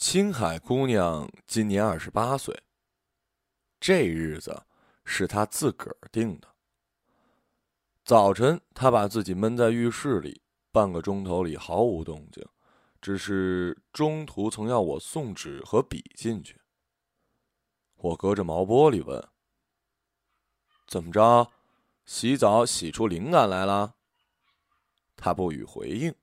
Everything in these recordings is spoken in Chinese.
青海姑娘今年二十八岁。这日子是她自个儿定的。早晨，她把自己闷在浴室里，半个钟头里毫无动静，只是中途曾要我送纸和笔进去。我隔着毛玻璃问：“怎么着？洗澡洗出灵感来了？”她不予回应。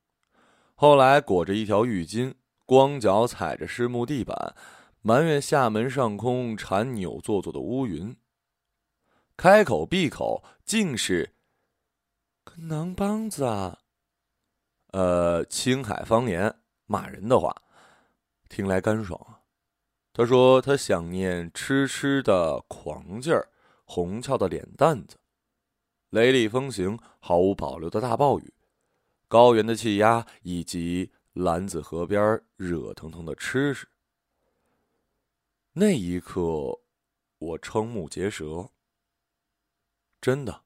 后来裹着一条浴巾，光脚踩着湿木地板。埋怨厦门上空缠扭做作的乌云。开口闭口尽是“跟囊梆子啊”，呃，青海方言骂人的话，听来干爽啊。他说他想念痴痴的狂劲儿，红俏的脸蛋子，雷厉风行、毫无保留的大暴雨，高原的气压以及兰子河边热腾腾的吃食。那一刻，我瞠目结舌。真的，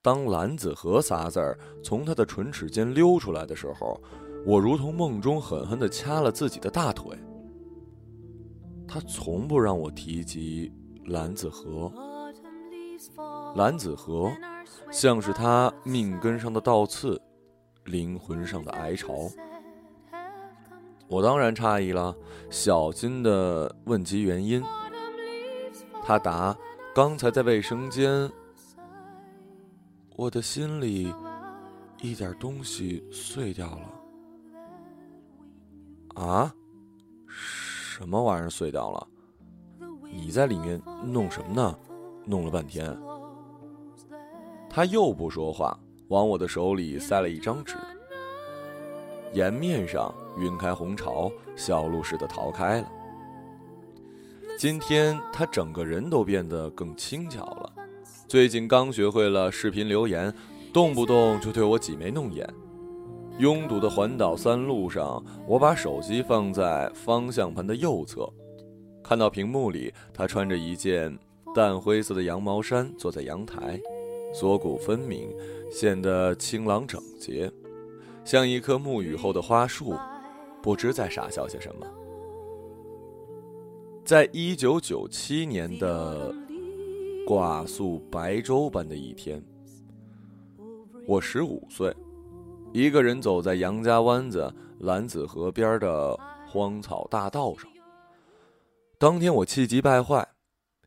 当“蓝子河”仨字儿从他的唇齿间溜出来的时候，我如同梦中狠狠的掐了自己的大腿。他从不让我提及蓝子河，蓝子河像是他命根上的倒刺，灵魂上的哀巢。我当然诧异了，小心的问及原因。他答：“刚才在卫生间，我的心里一点东西碎掉了。”啊？什么玩意儿碎掉了？你在里面弄什么呢？弄了半天。他又不说话，往我的手里塞了一张纸，颜面上。晕开红潮，小鹿似的逃开了。今天他整个人都变得更轻巧了。最近刚学会了视频留言，动不动就对我挤眉弄眼。拥堵的环岛三路上，我把手机放在方向盘的右侧，看到屏幕里他穿着一件淡灰色的羊毛衫，坐在阳台，锁骨分明，显得清朗整洁，像一棵沐浴后的花树。不知在傻笑些什么。在一九九七年的挂素白粥般的一天，我十五岁，一个人走在杨家湾子兰子河边的荒草大道上。当天我气急败坏，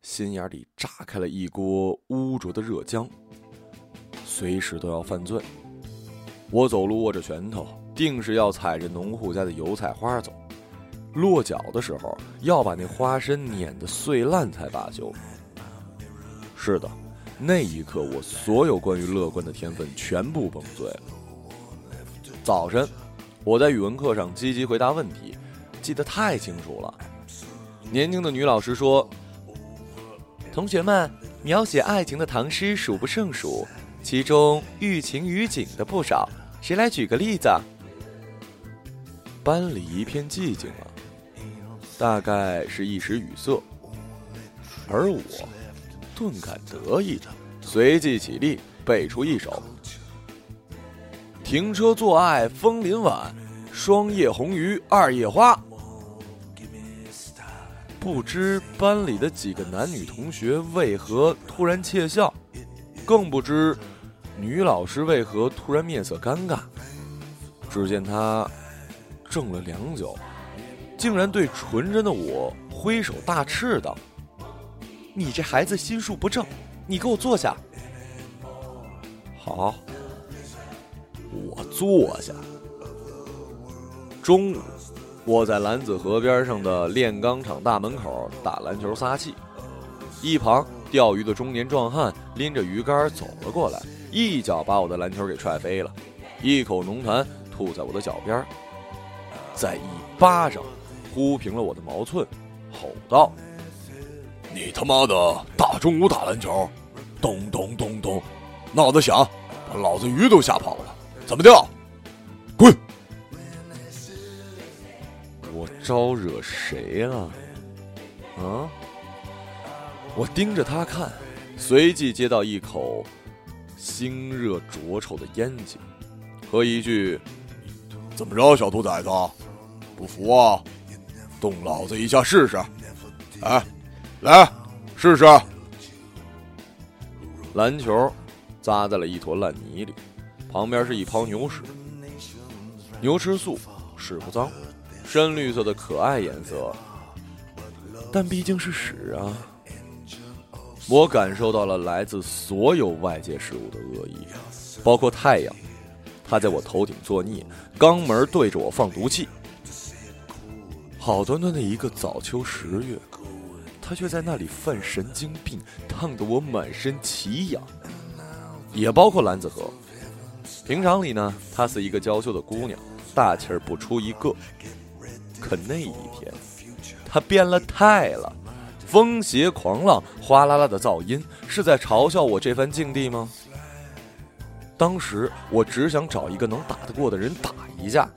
心眼里炸开了一锅污浊的热浆，随时都要犯罪。我走路握着拳头。定是要踩着农户家的油菜花走，落脚的时候要把那花身碾得碎烂才罢休。是的，那一刻我所有关于乐观的天分全部崩碎了。早晨，我在语文课上积极回答问题，记得太清楚了。年轻的女老师说：“同学们，描写爱情的唐诗数不胜数，其中寓情于景的不少，谁来举个例子？”班里一片寂静了，大概是一时语塞，而我顿感得意，随即起立背出一首：“停车坐爱枫林晚，霜叶红于二叶花。”不知班里的几个男女同学为何突然窃笑，更不知女老师为何突然面色尴尬。只见她。怔了良久，竟然对纯真的我挥手大斥道：“你这孩子心术不正，你给我坐下。”好，我坐下。中午，我在兰子河边上的炼钢厂大门口打篮球撒气，一旁钓鱼的中年壮汉拎着鱼竿走了过来，一脚把我的篮球给踹飞了，一口浓痰吐在我的脚边。再一巴掌呼平了我的毛寸，吼道：“你他妈的大中午打篮球，咚咚咚咚，闹得响，把老子鱼都吓跑了，怎么的？滚！我招惹谁了？啊？我盯着他看，随即接到一口腥热浊臭的烟气，和一句：怎么着，小兔崽子？”不服啊！动老子一下试试。哎，来，试试。篮球砸在了一坨烂泥里，旁边是一泡牛屎。牛吃素，屎不脏，深绿色的可爱颜色，但毕竟是屎啊！我感受到了来自所有外界事物的恶意，包括太阳，它在我头顶作孽，肛门对着我放毒气。好端端的一个早秋十月，它却在那里犯神经病，烫得我满身奇痒。也包括蓝子和，平常里呢，她是一个娇羞的姑娘。大气儿不出一个，可那一天，他变了态了，风邪狂浪，哗啦啦的噪音，是在嘲笑我这番境地吗？当时我只想找一个能打得过的人打一架，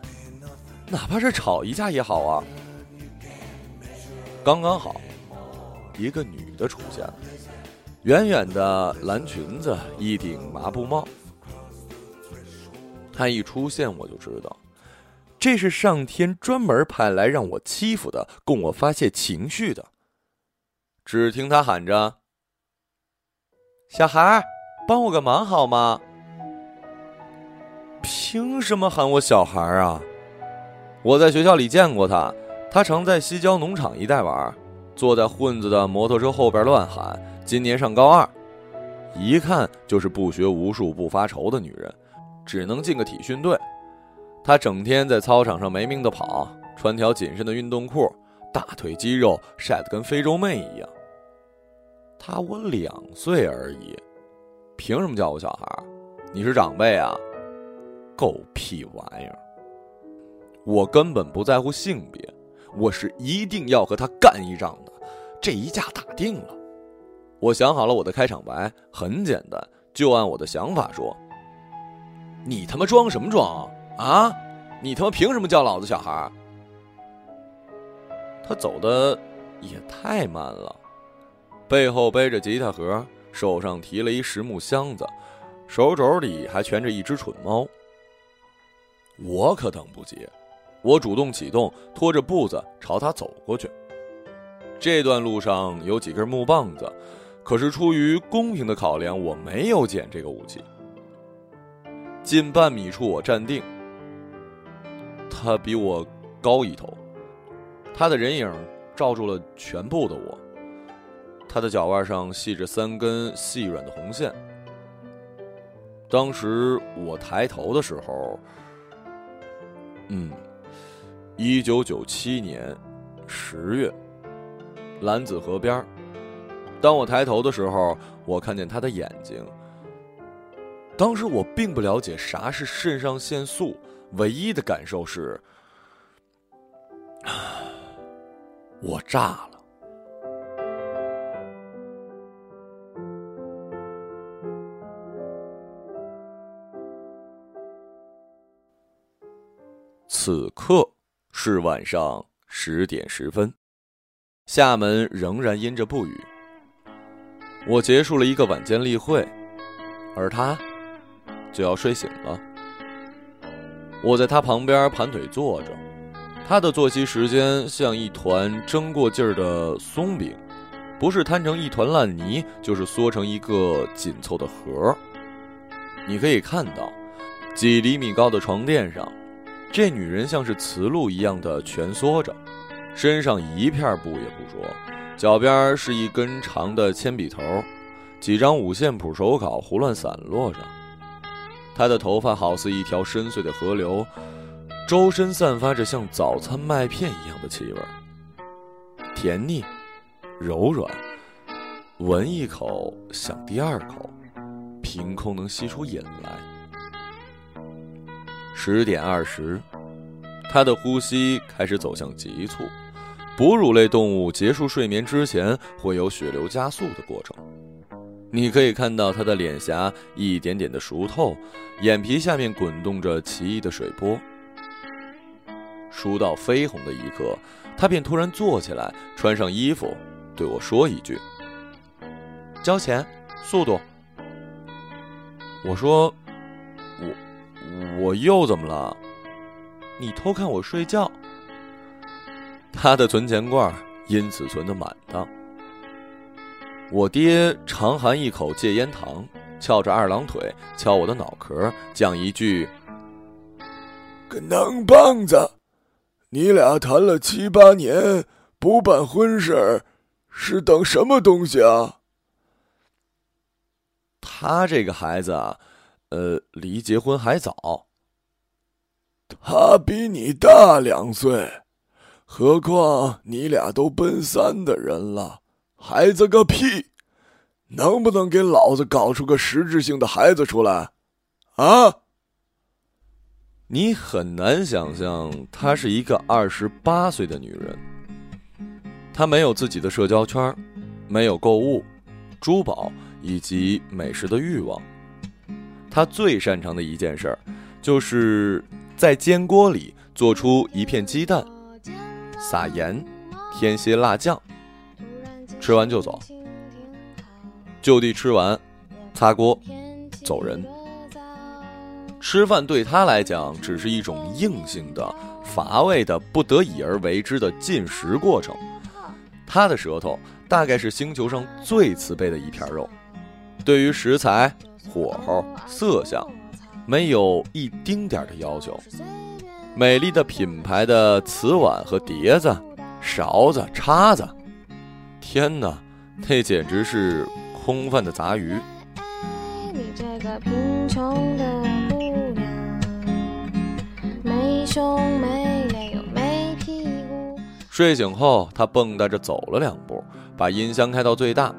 哪怕是吵一架也好啊。刚刚好，一个女的出现了，远远的蓝裙子，一顶麻布帽，她一出现我就知道。这是上天专门派来让我欺负的，供我发泄情绪的。只听他喊着：“小孩，帮我个忙好吗？”凭什么喊我小孩啊？我在学校里见过他，他常在西郊农场一带玩，坐在混子的摩托车后边乱喊。今年上高二，一看就是不学无术不发愁的女人，只能进个体训队。他整天在操场上没命的跑，穿条紧身的运动裤，大腿肌肉晒得跟非洲妹一样。他我两岁而已，凭什么叫我小孩？你是长辈啊？狗屁玩意儿！我根本不在乎性别，我是一定要和他干一仗的。这一架打定了。我想好了我的开场白，很简单，就按我的想法说。你他妈装什么装？啊！你他妈凭什么叫老子小孩？他走的也太慢了，背后背着吉他盒，手上提了一实木箱子，手肘里还蜷着一只蠢猫。我可等不及，我主动启动，拖着步子朝他走过去。这段路上有几根木棒子，可是出于公平的考量，我没有捡这个武器。近半米处，我站定。他比我高一头，他的人影罩住了全部的我。他的脚腕上系着三根细软的红线。当时我抬头的时候，嗯，一九九七年十月，蓝子河边当我抬头的时候，我看见他的眼睛。当时我并不了解啥是肾上腺素。唯一的感受是，我炸了。此刻是晚上十点十分，厦门仍然阴着不雨。我结束了一个晚间例会，而他就要睡醒了。我在他旁边盘腿坐着，他的作息时间像一团蒸过劲儿的松饼，不是摊成一团烂泥，就是缩成一个紧凑的盒儿。你可以看到，几厘米高的床垫上，这女人像是雌鹿一样的蜷缩着，身上一片布也不着，脚边是一根长的铅笔头，几张五线谱手稿胡乱散落着。她的头发好似一条深邃的河流，周身散发着像早餐麦片一样的气味，甜腻、柔软，闻一口想第二口，凭空能吸出瘾来。十点二十，他的呼吸开始走向急促，哺乳类动物结束睡眠之前会有血流加速的过程。你可以看到他的脸颊一点点的熟透，眼皮下面滚动着奇异的水波。熟到绯红的一刻，他便突然坐起来，穿上衣服，对我说一句：“交钱，速度。”我说：“我我又怎么了？你偷看我睡觉。”他的存钱罐因此存得满当。我爹长含一口戒烟糖，翘着二郎腿敲我的脑壳，讲一句：“个囊棒子，你俩谈了七八年不办婚事儿，是等什么东西啊？”他这个孩子啊，呃，离结婚还早。他比你大两岁，何况你俩都奔三的人了，孩子个屁！能不能给老子搞出个实质性的孩子出来？啊！你很难想象，她是一个二十八岁的女人。她没有自己的社交圈，没有购物、珠宝以及美食的欲望。她最擅长的一件事儿，就是在煎锅里做出一片鸡蛋，撒盐，添些辣酱，吃完就走。就地吃完，擦锅，走人。吃饭对他来讲只是一种硬性的、乏味的、不得已而为之的进食过程。他的舌头大概是星球上最慈悲的一片肉，对于食材、火候、色相，没有一丁点的要求。美丽的品牌的瓷碗和碟子、勺子、叉子，天哪，那简直是……空泛的杂鱼。睡醒后，他蹦跶着走了两步，把音箱开到最大。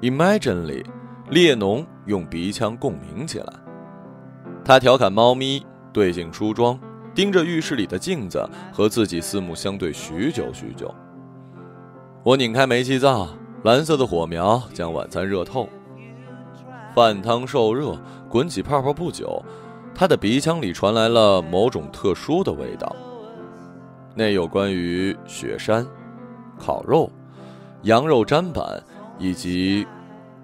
Imagine 里，列侬用鼻腔共鸣起来。他调侃猫咪，对镜梳妆，盯着浴室里的镜子，和自己四目相对许久许久。我拧开煤气灶。蓝色的火苗将晚餐热透，饭汤受热，滚起泡泡。不久，他的鼻腔里传来了某种特殊的味道，那有关于雪山、烤肉、羊肉砧板以及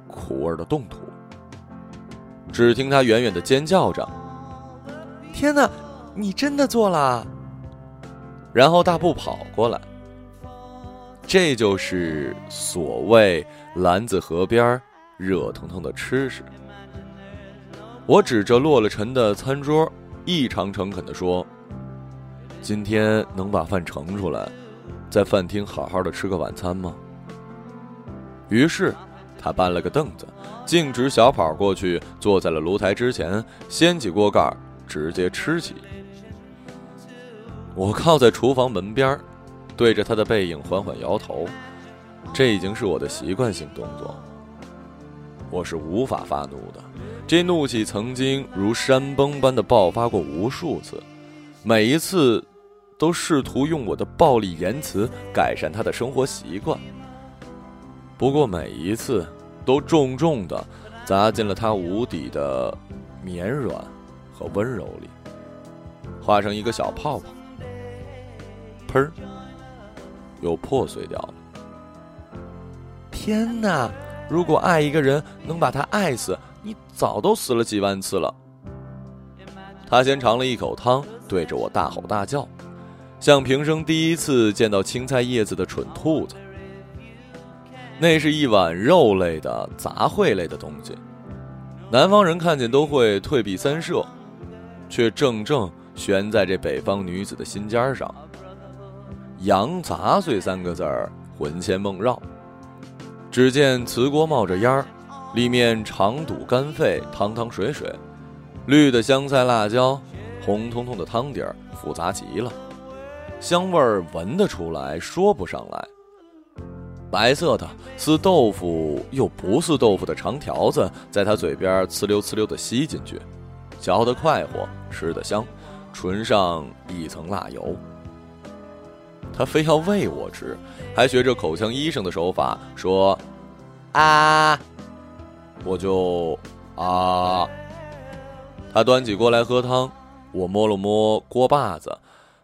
苦味的冻土。只听他远远的尖叫着：“天哪，你真的做了！”然后大步跑过来。这就是所谓篮子河边热腾腾的吃食。我指着落了尘的餐桌，异常诚恳地说：“今天能把饭盛出来，在饭厅好好的吃个晚餐吗？”于是，他搬了个凳子，径直小跑过去，坐在了炉台之前，掀起锅盖，直接吃起。我靠在厨房门边对着他的背影缓缓摇头，这已经是我的习惯性动作。我是无法发怒的，这怒气曾经如山崩般的爆发过无数次，每一次都试图用我的暴力言辞改善他的生活习惯。不过每一次都重重的砸进了他无底的绵软和温柔里，化成一个小泡泡，砰。又破碎掉了。天哪！如果爱一个人能把他爱死，早都死了几万次了。他先尝了一口汤，对着我大吼大叫，像平生第一次见到青菜叶子的蠢兔子。那是一碗肉类的杂烩类的东西，南方人看见都会退避三舍，却正正悬在这北方女子的心尖上。羊杂碎三个字儿魂牵梦绕。只见瓷锅冒着烟儿，里面长肚肝肺，汤汤水水，绿的香菜辣椒，红彤彤的汤底儿复杂极了，香味儿闻得出来，说不上来。白色的似豆腐又不似豆腐的长条子，在他嘴边呲溜呲溜的吸进去，嚼得快活，吃得香，唇上一层辣油。他非要喂我吃，还学着口腔医生的手法说：“啊！”我就啊。他端起锅来喝汤，我摸了摸锅把子，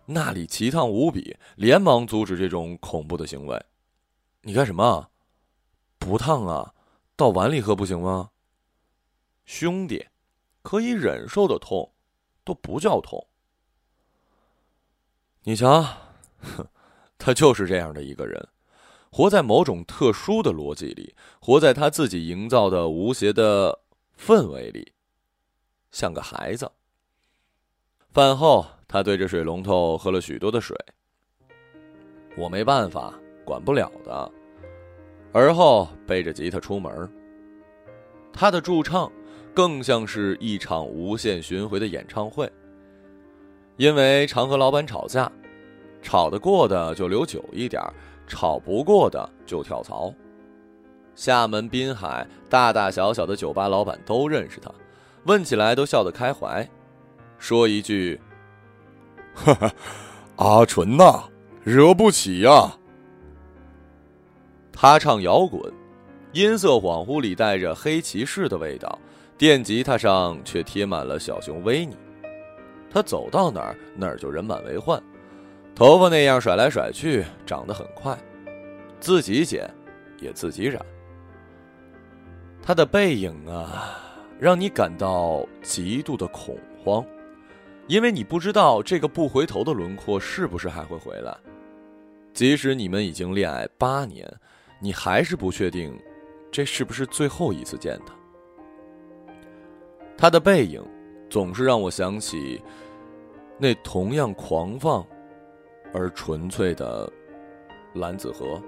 那里奇烫无比，连忙阻止这种恐怖的行为。你干什么？不烫啊，到碗里喝不行吗？兄弟，可以忍受的痛，都不叫痛。你瞧。哼，他就是这样的一个人，活在某种特殊的逻辑里，活在他自己营造的无邪的氛围里，像个孩子。饭后，他对着水龙头喝了许多的水。我没办法，管不了的。而后背着吉他出门。他的驻唱，更像是一场无限巡回的演唱会。因为常和老板吵架，吵得过的就留久一点吵不过的就跳槽。厦门滨海大大小小的酒吧老板都认识他，问起来都笑得开怀，说一句：“哈哈，阿纯呐，惹不起呀。”他唱摇滚，音色恍惚里带着黑骑士的味道，电吉他上却贴满了小熊维尼。他走到哪儿，哪儿就人满为患，头发那样甩来甩去，长得很快，自己剪，也自己染。他的背影啊，让你感到极度的恐慌，因为你不知道这个不回头的轮廓是不是还会回来。即使你们已经恋爱八年。你还是不确定，这是不是最后一次见他？他的背影，总是让我想起那同样狂放而纯粹的蓝子河。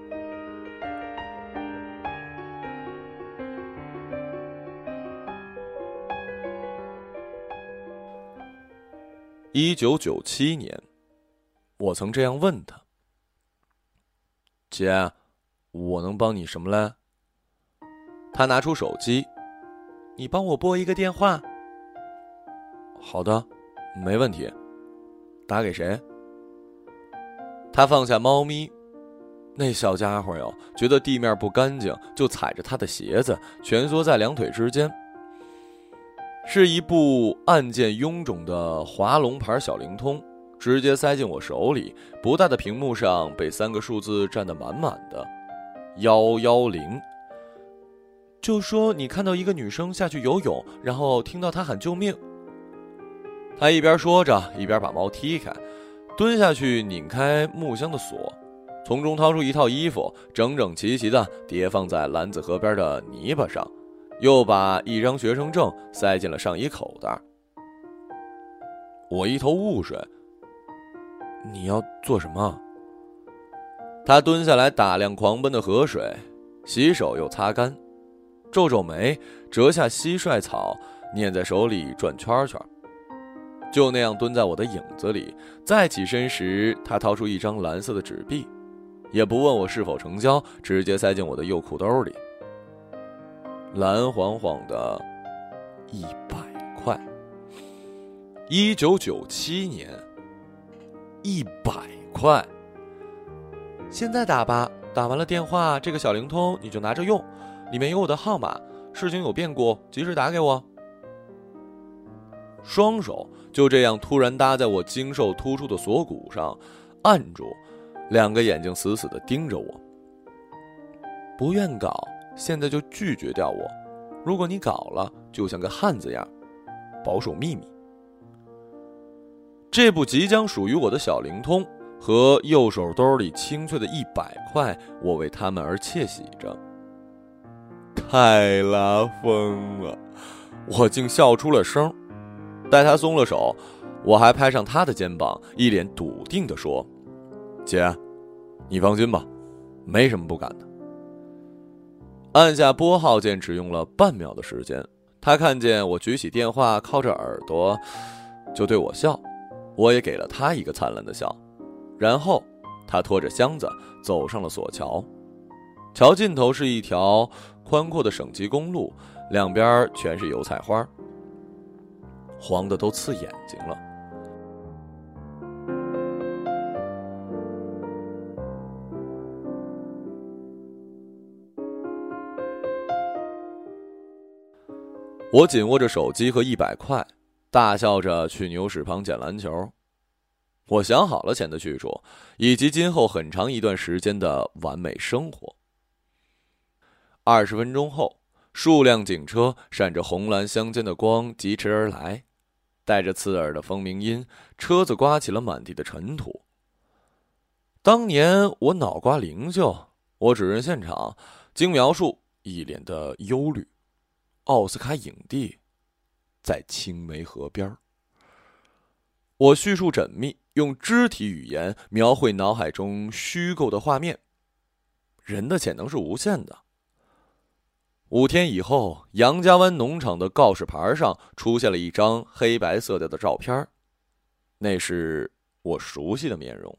一九九七年，我曾这样问他：“姐。”我能帮你什么嘞？他拿出手机，你帮我拨一个电话。好的，没问题。打给谁？他放下猫咪，那小家伙哟，觉得地面不干净，就踩着他的鞋子，蜷缩在两腿之间。是一部按键臃肿的华龙牌小灵通，直接塞进我手里，不大的屏幕上被三个数字占得满满的。幺幺零，就说你看到一个女生下去游泳，然后听到她喊救命。他一边说着，一边把猫踢开，蹲下去拧开木箱的锁，从中掏出一套衣服，整整齐齐的叠放在蓝子河边的泥巴上，又把一张学生证塞进了上衣口袋。我一头雾水，你要做什么？他蹲下来打量狂奔的河水，洗手又擦干，皱皱眉，折下蟋蟀草，捻在手里转圈圈。就那样蹲在我的影子里。再起身时，他掏出一张蓝色的纸币，也不问我是否成交，直接塞进我的右裤兜里。蓝晃晃的，一百块。一九九七年，一百块。现在打吧，打完了电话，这个小灵通你就拿着用，里面有我的号码，事情有变故及时打给我。双手就这样突然搭在我精瘦突出的锁骨上，按住，两个眼睛死死的盯着我。不愿搞，现在就拒绝掉我；如果你搞了，就像个汉子样，保守秘密。这部即将属于我的小灵通。和右手兜里清脆的一百块，我为他们而窃喜着。太拉风了，我竟笑出了声。待他松了手，我还拍上他的肩膀，一脸笃定地说：“姐，你放心吧，没什么不敢的。”按下拨号键只用了半秒的时间，他看见我举起电话，靠着耳朵，就对我笑，我也给了他一个灿烂的笑。然后，他拖着箱子走上了索桥，桥尽头是一条宽阔的省级公路，两边全是油菜花，黄的都刺眼睛了。我紧握着手机和一百块，大笑着去牛屎旁捡篮球。我想好了钱的去处，以及今后很长一段时间的完美生活。二十分钟后，数辆警车闪着红蓝相间的光疾驰而来，带着刺耳的蜂鸣音，车子刮起了满地的尘土。当年我脑瓜灵秀，我指认现场，经描述，一脸的忧虑。奥斯卡影帝，在青梅河边我叙述缜密，用肢体语言描绘脑海中虚构的画面。人的潜能是无限的。五天以后，杨家湾农场的告示牌上出现了一张黑白色调的照片，那是我熟悉的面容。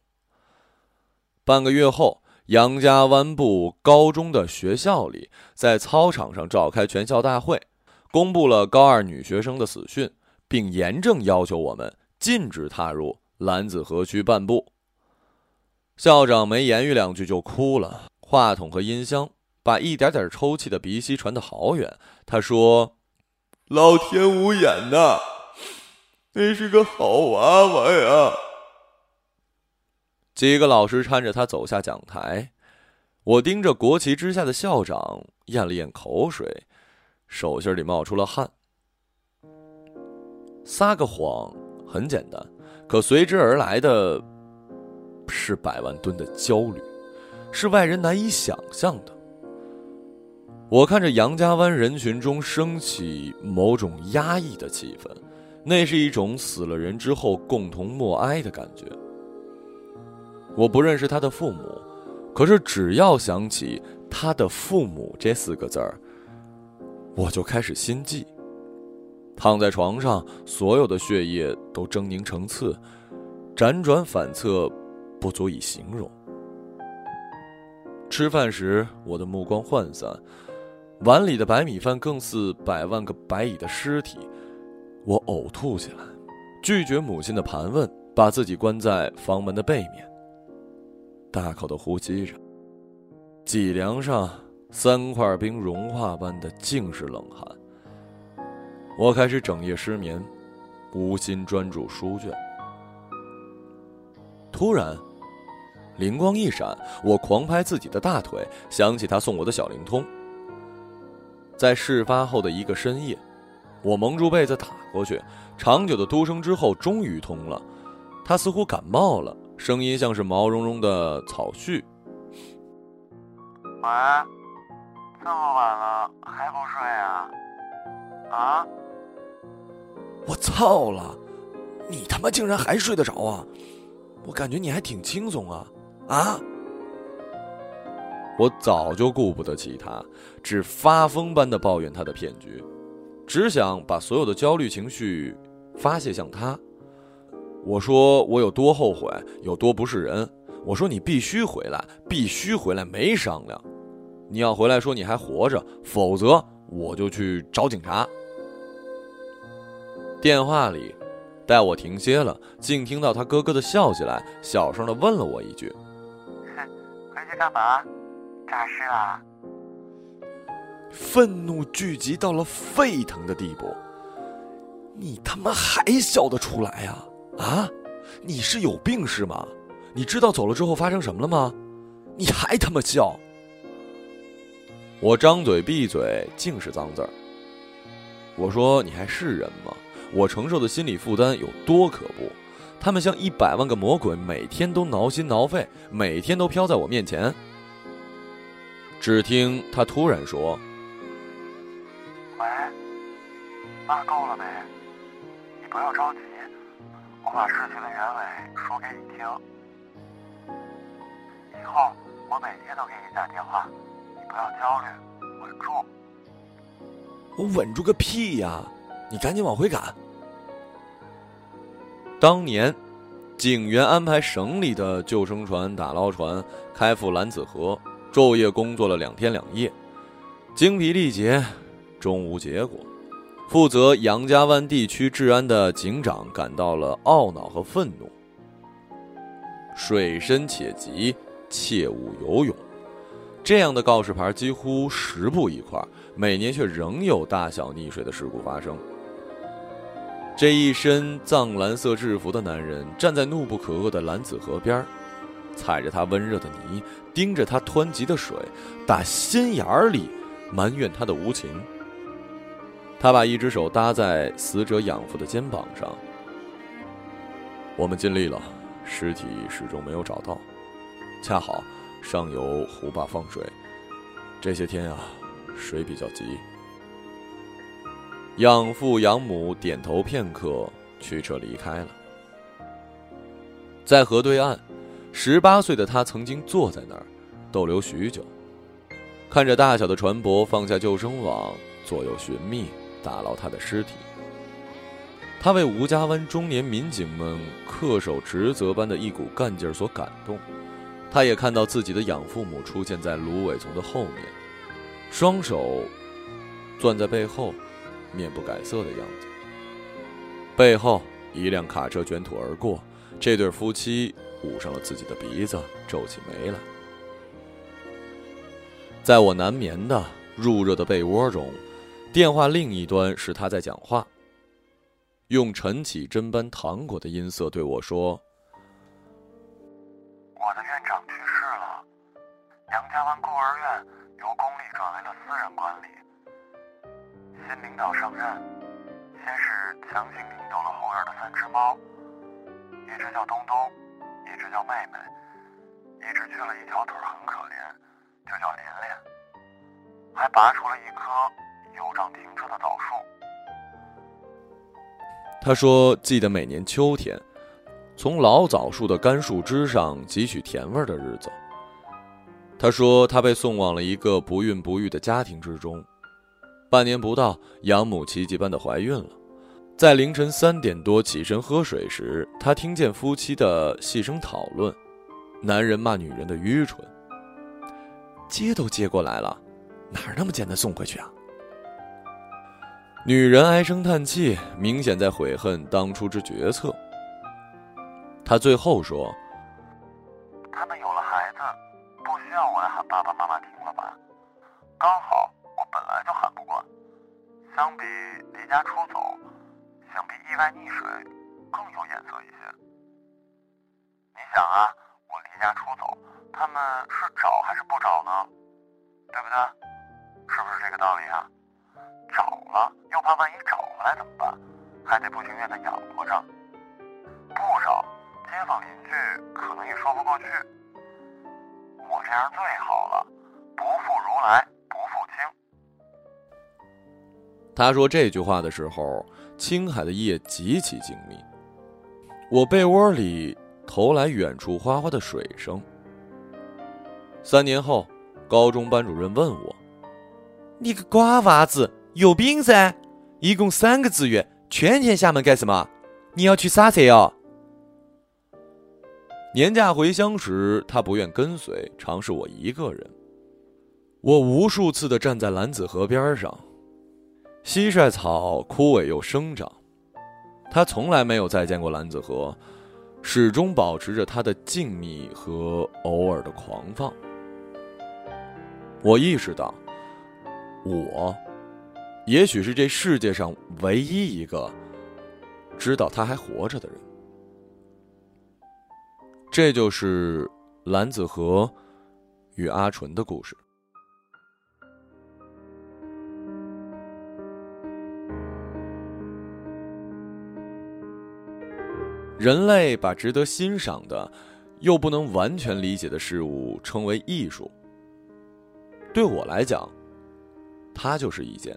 半个月后，杨家湾部高中的学校里，在操场上召开全校大会，公布了高二女学生的死讯，并严正要求我们禁止踏入兰子河区半步。校长没言语两句就哭了，话筒和音箱。把一点点抽泣的鼻息传得好远。他说：“老天无眼呐，那是个好娃娃呀。”几个老师搀着他走下讲台。我盯着国旗之下的校长，咽了咽口水，手心里冒出了汗。撒个谎很简单，可随之而来的是百万吨的焦虑，是外人难以想象的。我看着杨家湾人群中升起某种压抑的气氛，那是一种死了人之后共同默哀的感觉。我不认识他的父母，可是只要想起他的父母这四个字儿，我就开始心悸。躺在床上，所有的血液都狰狞成刺，辗转反侧，不足以形容。吃饭时，我的目光涣散。碗里的白米饭更似百万个白蚁的尸体，我呕吐起来，拒绝母亲的盘问，把自己关在房门的背面，大口的呼吸着。脊梁上三块冰融化般的尽是冷汗。我开始整夜失眠，无心专注书卷。突然，灵光一闪，我狂拍自己的大腿，想起他送我的小灵通。在事发后的一个深夜，我蒙住被子打过去，长久的嘟声之后终于通了。他似乎感冒了，声音像是毛茸茸的草絮。喂，这么晚了还不睡啊？啊？我操了！你他妈竟然还睡得着啊？我感觉你还挺轻松啊！啊？我早就顾不得其他，只发疯般的抱怨他的骗局，只想把所有的焦虑情绪发泄向他。我说我有多后悔，有多不是人。我说你必须回来，必须回来，没商量。你要回来说你还活着，否则我就去找警察。电话里，待我停歇了，竟听到他咯咯的笑起来，小声的问了我一句：“回去干嘛？”诈尸了！愤怒聚集到了沸腾的地步。你他妈还笑得出来呀？啊？你是有病是吗？你知道走了之后发生什么了吗？你还他妈笑！我张嘴闭嘴尽是脏字儿。我说你还是人吗？我承受的心理负担有多可怖？他们像一百万个魔鬼，每天都挠心挠肺，每天都飘在我面前。只听他突然说：“喂，骂够了没？你不要着急，我把事情的原委说给你听。以后我每天都给你打电话，你不要焦虑，稳住。”我稳住个屁呀！你赶紧往回赶。当年，警员安排省里的救生船、打捞船开赴兰子河。昼夜工作了两天两夜，精疲力竭，终无结果。负责杨家湾地区治安的警长感到了懊恼和愤怒。水深且急，切勿游泳。这样的告示牌几乎十步一块，每年却仍有大小溺水的事故发生。这一身藏蓝色制服的男人站在怒不可遏的蓝子河边儿。踩着他温热的泥，盯着他湍急的水，打心眼儿里埋怨他的无情。他把一只手搭在死者养父的肩膀上。我们尽力了，尸体始终没有找到。恰好上游湖坝放水，这些天啊，水比较急。养父养母点头片刻，驱车离开了。在河对岸，十八岁的他曾经坐在那儿，逗留许久，看着大小的船舶放下救生网，左右寻觅，打捞他的尸体。他为吴家湾中年民警们恪守职责般的一股干劲儿所感动，他也看到自己的养父母出现在芦苇丛的后面，双手攥在背后。面不改色的样子。背后一辆卡车卷土而过，这对夫妻捂上了自己的鼻子，皱起眉来。在我难眠的入热的被窝中，电话另一端是他在讲话，用陈绮贞般糖果的音色对我说：“我的院长去世了，杨家湾孤儿院由公立转为了私人管理。”新领导上任，先是强行领走了后院的三只猫，一只叫东东，一只叫妹妹，一只缺了一条腿很可怜，就叫连连，还拔出了一棵有障停车的枣树。他说：“记得每年秋天，从老枣树的干树枝上汲取甜味的日子。”他说：“他被送往了一个不孕不育的家庭之中。”半年不到，养母奇迹般的怀孕了。在凌晨三点多起身喝水时，他听见夫妻的细声讨论，男人骂女人的愚蠢。接都接过来了，哪儿那么简单送回去啊？女人唉声叹气，明显在悔恨当初之决策。他最后说：“他们有了孩子，不需要我来喊爸爸妈妈听了吧？刚好我。”本来就喊不惯，相比离家出走，想必意外溺水更有眼色一些。你想啊，我离家出走，他们是找还是不找呢？对不对？是不是这个道理啊？找了又怕万一找回来怎么办？还得不情愿的养活着。不找，街坊邻居可能也说不过去。我这样最好了，不负如来。他说这句话的时候，青海的夜极其静谧。我被窝里投来远处哗哗的水声。三年后，高中班主任问我：“你个瓜娃子，有病噻！一共三个志愿，全填厦门干什么？你要去啥车哦？”年假回乡时，他不愿跟随，常是我一个人。我无数次的站在兰子河边上。蟋蟀草枯萎又生长，他从来没有再见过蓝子河，始终保持着他的静谧和偶尔的狂放。我意识到，我，也许是这世界上唯一一个知道他还活着的人。这就是蓝子河与阿纯的故事。人类把值得欣赏的，又不能完全理解的事物称为艺术。对我来讲，它就是一件。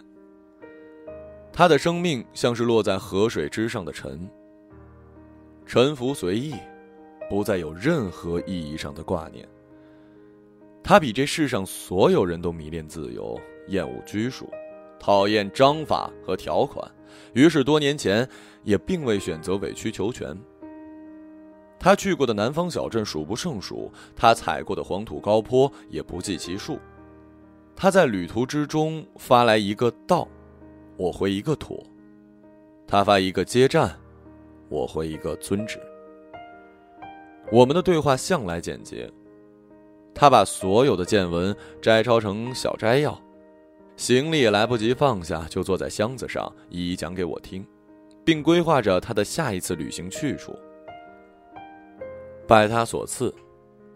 他的生命像是落在河水之上的尘，沉浮随意，不再有任何意义上的挂念。他比这世上所有人都迷恋自由，厌恶拘束，讨厌章法和条款，于是多年前也并未选择委曲求全。他去过的南方小镇数不胜数，他踩过的黄土高坡也不计其数。他在旅途之中发来一个到，我回一个妥；他发一个接站，我回一个遵旨。我们的对话向来简洁。他把所有的见闻摘抄成小摘要，行李也来不及放下，就坐在箱子上一一讲给我听，并规划着他的下一次旅行去处。拜他所赐，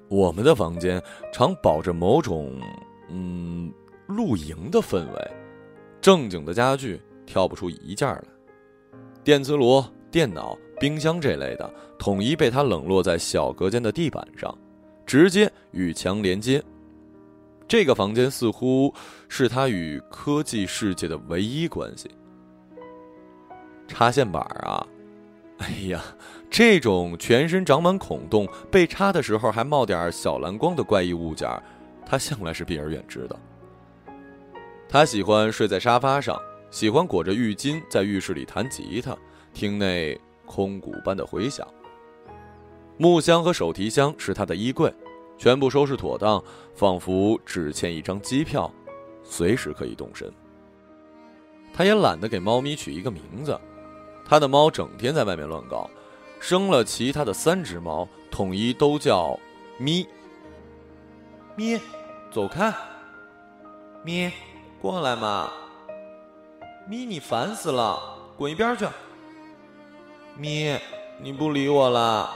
我们的房间常保着某种，嗯，露营的氛围。正经的家具挑不出一件来，电磁炉、电脑、冰箱这类的，统一被他冷落在小隔间的地板上，直接与墙连接。这个房间似乎是他与科技世界的唯一关系。插线板啊，哎呀，这种全身长满孔洞、被插的时候还冒点小蓝光的怪异物件，他向来是避而远之的。他喜欢睡在沙发上，喜欢裹着浴巾在浴室里弹吉他，听那空谷般的回响。木箱和手提箱是他的衣柜。全部收拾妥当，仿佛只欠一张机票，随时可以动身。他也懒得给猫咪取一个名字，他的猫整天在外面乱搞，生了其他的三只猫，统一都叫咪。咪，走开！咪，过来嘛！咪，你烦死了，滚一边去！咪，你不理我了。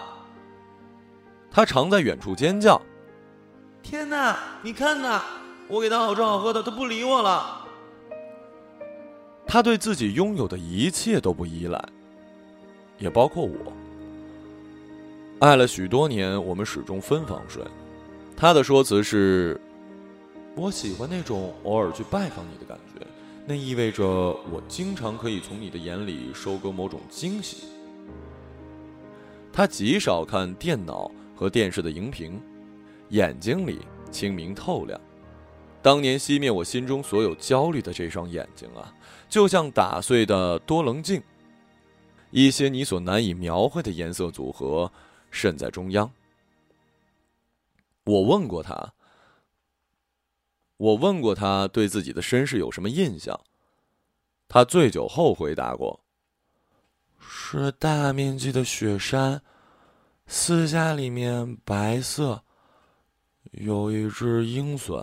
他常在远处尖叫。天哪！你看呐，我给他好吃好喝的，他不理我了。他对自己拥有的一切都不依赖，也包括我。爱了许多年，我们始终分房睡。他的说辞是：“我喜欢那种偶尔去拜访你的感觉，那意味着我经常可以从你的眼里收割某种惊喜。”他极少看电脑和电视的荧屏。眼睛里清明透亮，当年熄灭我心中所有焦虑的这双眼睛啊，就像打碎的多棱镜，一些你所难以描绘的颜色组合渗在中央。我问过他，我问过他对自己的身世有什么印象，他醉酒后回答过：“是大面积的雪山，四下里面白色。”有一只鹰隼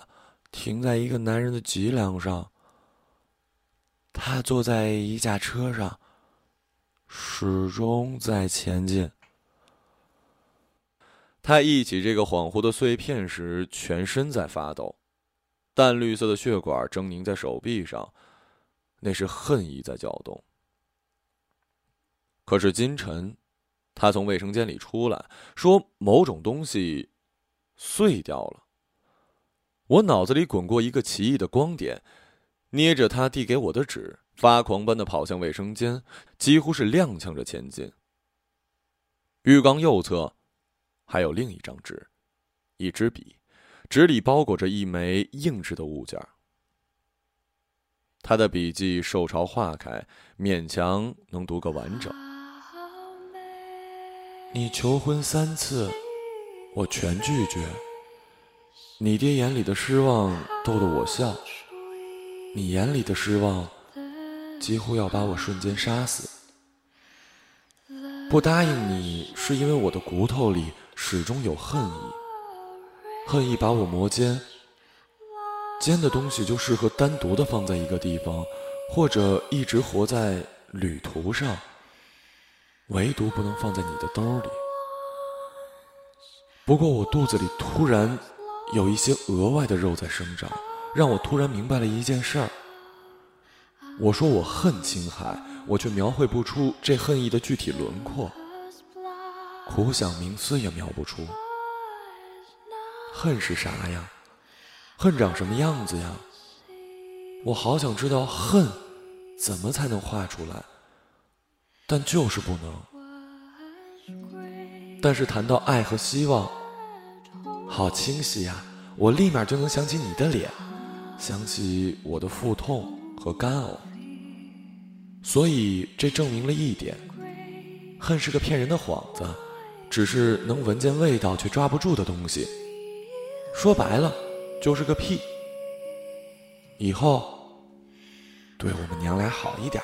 停在一个男人的脊梁上，他坐在一架车上，始终在前进。他忆起这个恍惚的碎片时，全身在发抖，淡绿色的血管狰狞在手臂上，那是恨意在搅动。可是今晨，他从卫生间里出来，说某种东西。碎掉了。我脑子里滚过一个奇异的光点，捏着他递给我的纸，发狂般的跑向卫生间，几乎是踉跄着前进。浴缸右侧还有另一张纸，一支笔，纸里包裹着一枚硬质的物件。他的笔记受潮化开，勉强能读个完整。你求婚三次。我全拒绝。你爹眼里的失望逗得我笑，你眼里的失望几乎要把我瞬间杀死。不答应你是因为我的骨头里始终有恨意，恨意把我磨尖。尖的东西就适合单独的放在一个地方，或者一直活在旅途上，唯独不能放在你的兜里。不过，我肚子里突然有一些额外的肉在生长，让我突然明白了一件事儿。我说我恨青海，我却描绘不出这恨意的具体轮廓，苦想冥思也描不出。恨是啥呀？恨长什么样子呀？我好想知道恨怎么才能画出来，但就是不能。但是谈到爱和希望，好清晰呀！我立马就能想起你的脸，想起我的腹痛和干呕。所以这证明了一点：恨是个骗人的幌子，只是能闻见味道却抓不住的东西。说白了就是个屁。以后对我们娘俩好一点。